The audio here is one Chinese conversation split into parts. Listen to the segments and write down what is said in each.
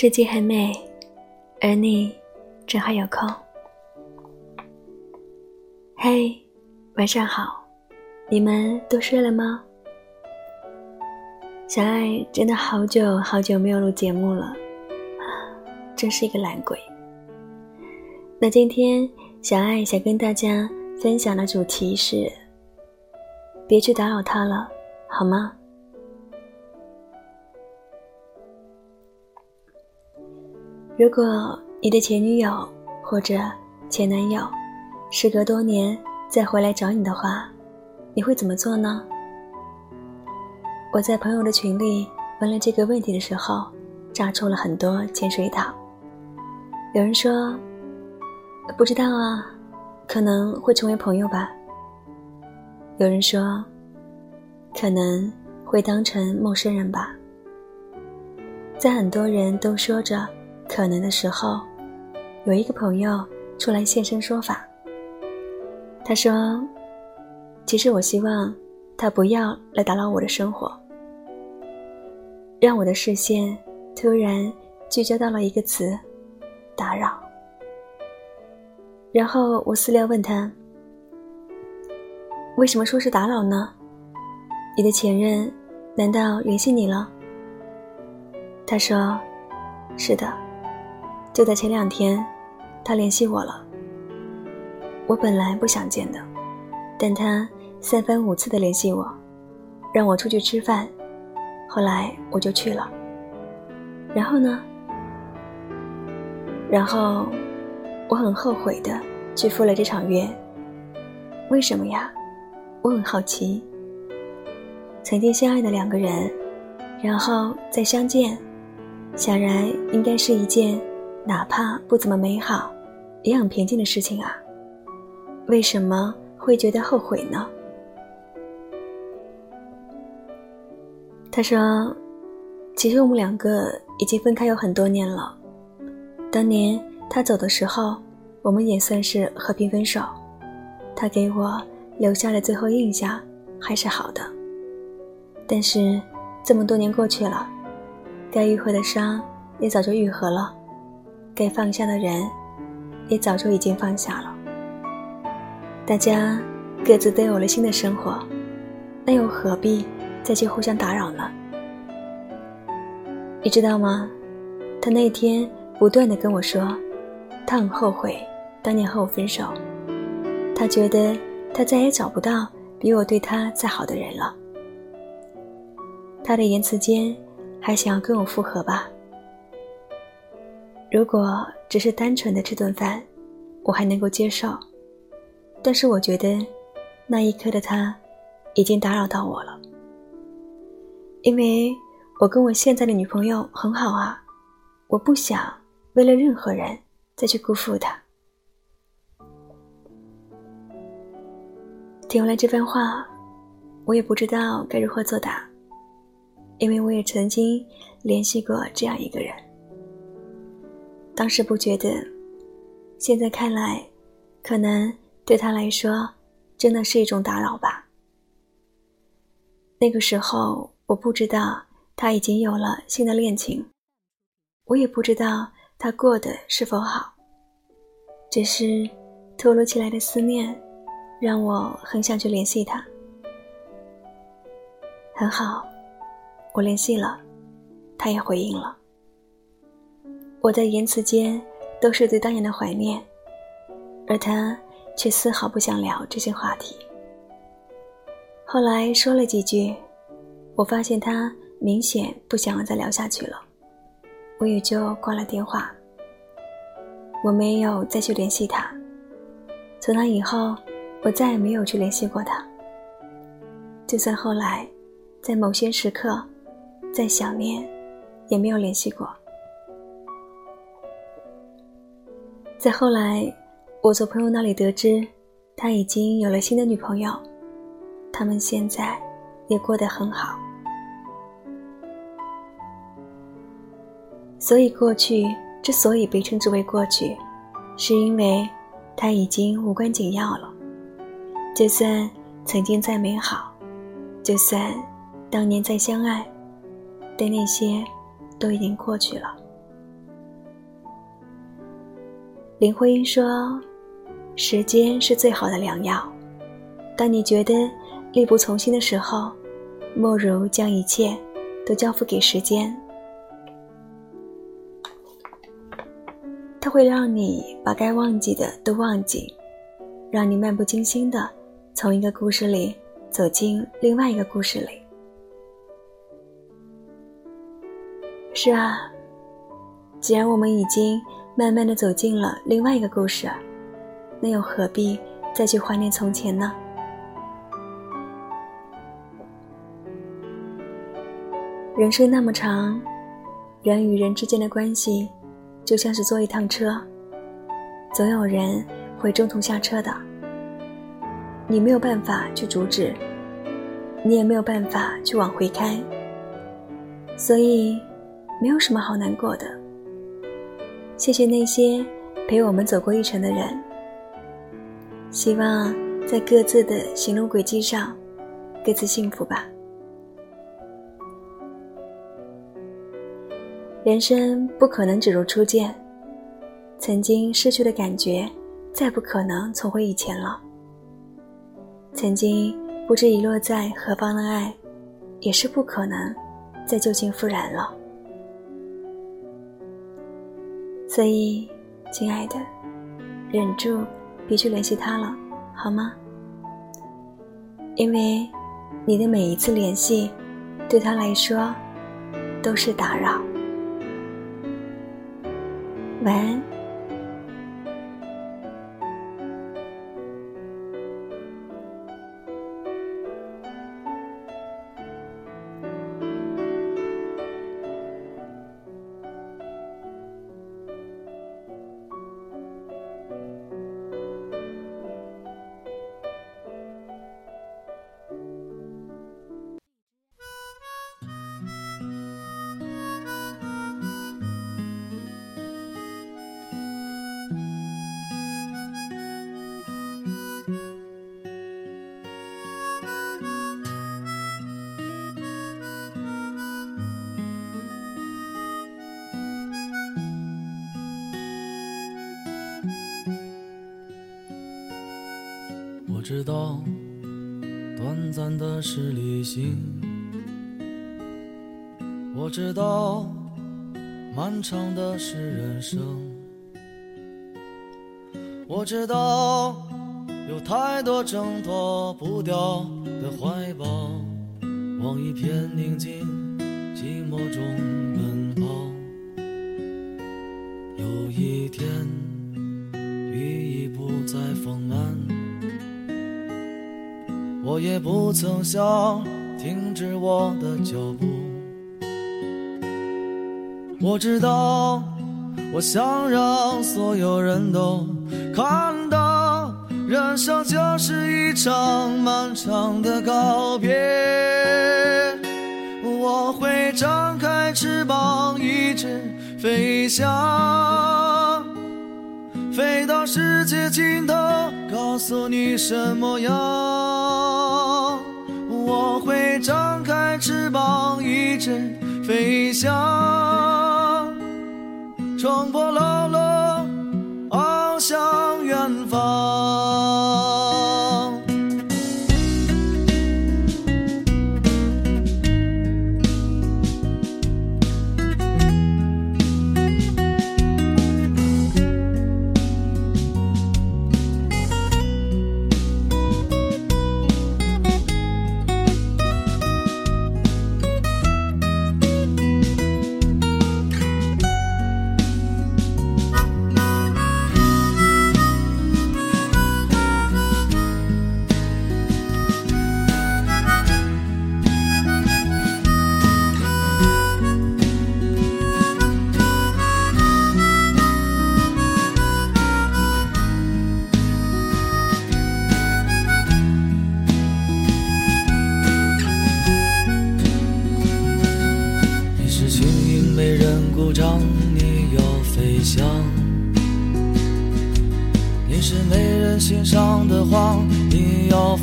世界很美，而你正好有空。嘿，晚上好，你们都睡了吗？小爱真的好久好久没有录节目了，真是一个懒鬼。那今天小爱想跟大家分享的主题是：别去打扰他了，好吗？如果你的前女友或者前男友，时隔多年再回来找你的话，你会怎么做呢？我在朋友的群里问了这个问题的时候，炸出了很多潜水岛。有人说不知道啊，可能会成为朋友吧。有人说可能会当成陌生人吧。在很多人都说着。可能的时候，有一个朋友出来现身说法。他说：“其实我希望他不要来打扰我的生活。”让我的视线突然聚焦到了一个词：“打扰。”然后我私聊问他：“为什么说是打扰呢？你的前任难道联系你了？”他说：“是的。”就在前两天，他联系我了。我本来不想见的，但他三番五次的联系我，让我出去吃饭。后来我就去了。然后呢？然后我很后悔的去赴了这场约。为什么呀？我很好奇。曾经相爱的两个人，然后再相见，想来应该是一件。哪怕不怎么美好，也很平静的事情啊。为什么会觉得后悔呢？他说：“其实我们两个已经分开有很多年了。当年他走的时候，我们也算是和平分手。他给我留下的最后印象还是好的。但是这么多年过去了，该愈合的伤也早就愈合了。”该放下的人，也早就已经放下了。大家各自都有了新的生活，那又何必再去互相打扰呢？你知道吗？他那天不断的跟我说，他很后悔当年和我分手，他觉得他再也找不到比我对他再好的人了。他的言辞间还想要跟我复合吧？如果只是单纯的吃顿饭，我还能够接受。但是我觉得，那一刻的他，已经打扰到我了。因为我跟我现在的女朋友很好啊，我不想为了任何人再去辜负她。听完了这番话，我也不知道该如何作答，因为我也曾经联系过这样一个人。当时不觉得，现在看来，可能对他来说，真的是一种打扰吧。那个时候，我不知道他已经有了新的恋情，我也不知道他过得是否好。只是突如其来的思念，让我很想去联系他。很好，我联系了，他也回应了。我在言辞间都是对当年的怀念，而他却丝毫不想聊这些话题。后来说了几句，我发现他明显不想再聊下去了，我也就挂了电话。我没有再去联系他，从那以后，我再也没有去联系过他。就算后来，在某些时刻，再想念，也没有联系过。再后来，我从朋友那里得知，他已经有了新的女朋友，他们现在也过得很好。所以过去之所以被称之为过去，是因为它已经无关紧要了。就算曾经再美好，就算当年再相爱，但那些都已经过去了。林徽因说：“时间是最好的良药。当你觉得力不从心的时候，莫如将一切都交付给时间，它会让你把该忘记的都忘记，让你漫不经心的从一个故事里走进另外一个故事里。”是啊，既然我们已经。慢慢的走进了另外一个故事，那又何必再去怀念从前呢？人生那么长，人与人之间的关系，就像是坐一趟车，总有人会中途下车的。你没有办法去阻止，你也没有办法去往回开，所以没有什么好难过的。谢谢那些陪我们走过一程的人。希望在各自的行路轨迹上，各自幸福吧。人生不可能只如初见，曾经失去的感觉，再不可能重回以前了。曾经不知遗落在何方的爱，也是不可能再旧情复燃了。所以，亲爱的，忍住，别去联系他了，好吗？因为你的每一次联系，对他来说都是打扰。晚安。我知道，短暂的是旅行；我知道，漫长的是人生；我知道，有太多挣脱不掉的怀抱，往一片宁静寂寞中奔跑。有一天，我也不曾想停止我的脚步。我知道，我想让所有人都看到，人生就是一场漫长的告别。我会张开翅膀，一直飞翔，飞到世界尽头，告诉你什么样。翅膀，一直飞翔，冲破牢笼，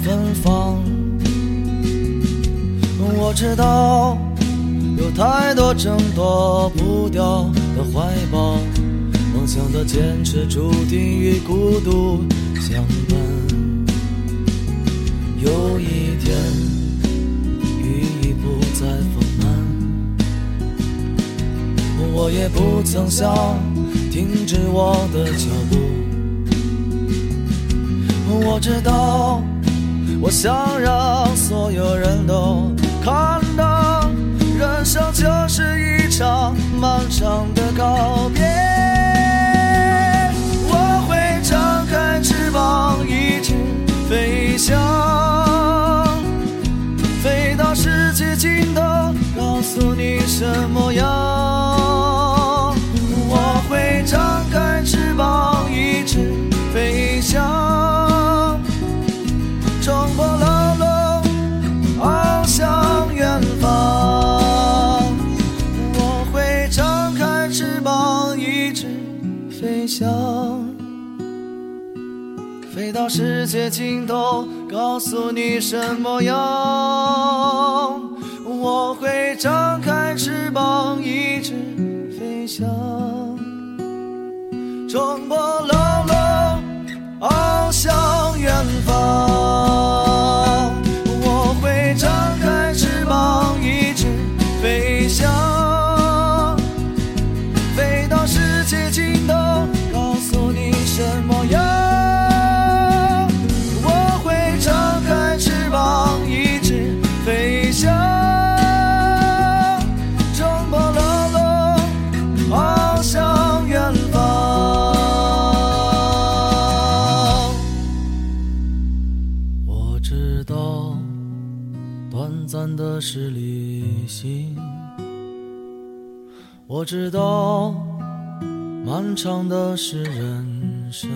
芬芳。我知道，有太多挣脱不掉的怀抱，梦想的坚持，注定与孤独相伴。有一天，雨已不再丰满，我也不曾想停止我的脚步。我知道，我想让所有人都看到，人生就是一场漫长的告别。我会张开翅膀，一直飞翔，飞到世界尽头，告诉你什么样。想。飞到世界尽头，告诉你什么样。我会张开翅膀，一直飞翔，冲破牢笼，翱翔远方。我知道，短暂的是旅行。我知道，漫长的是人生。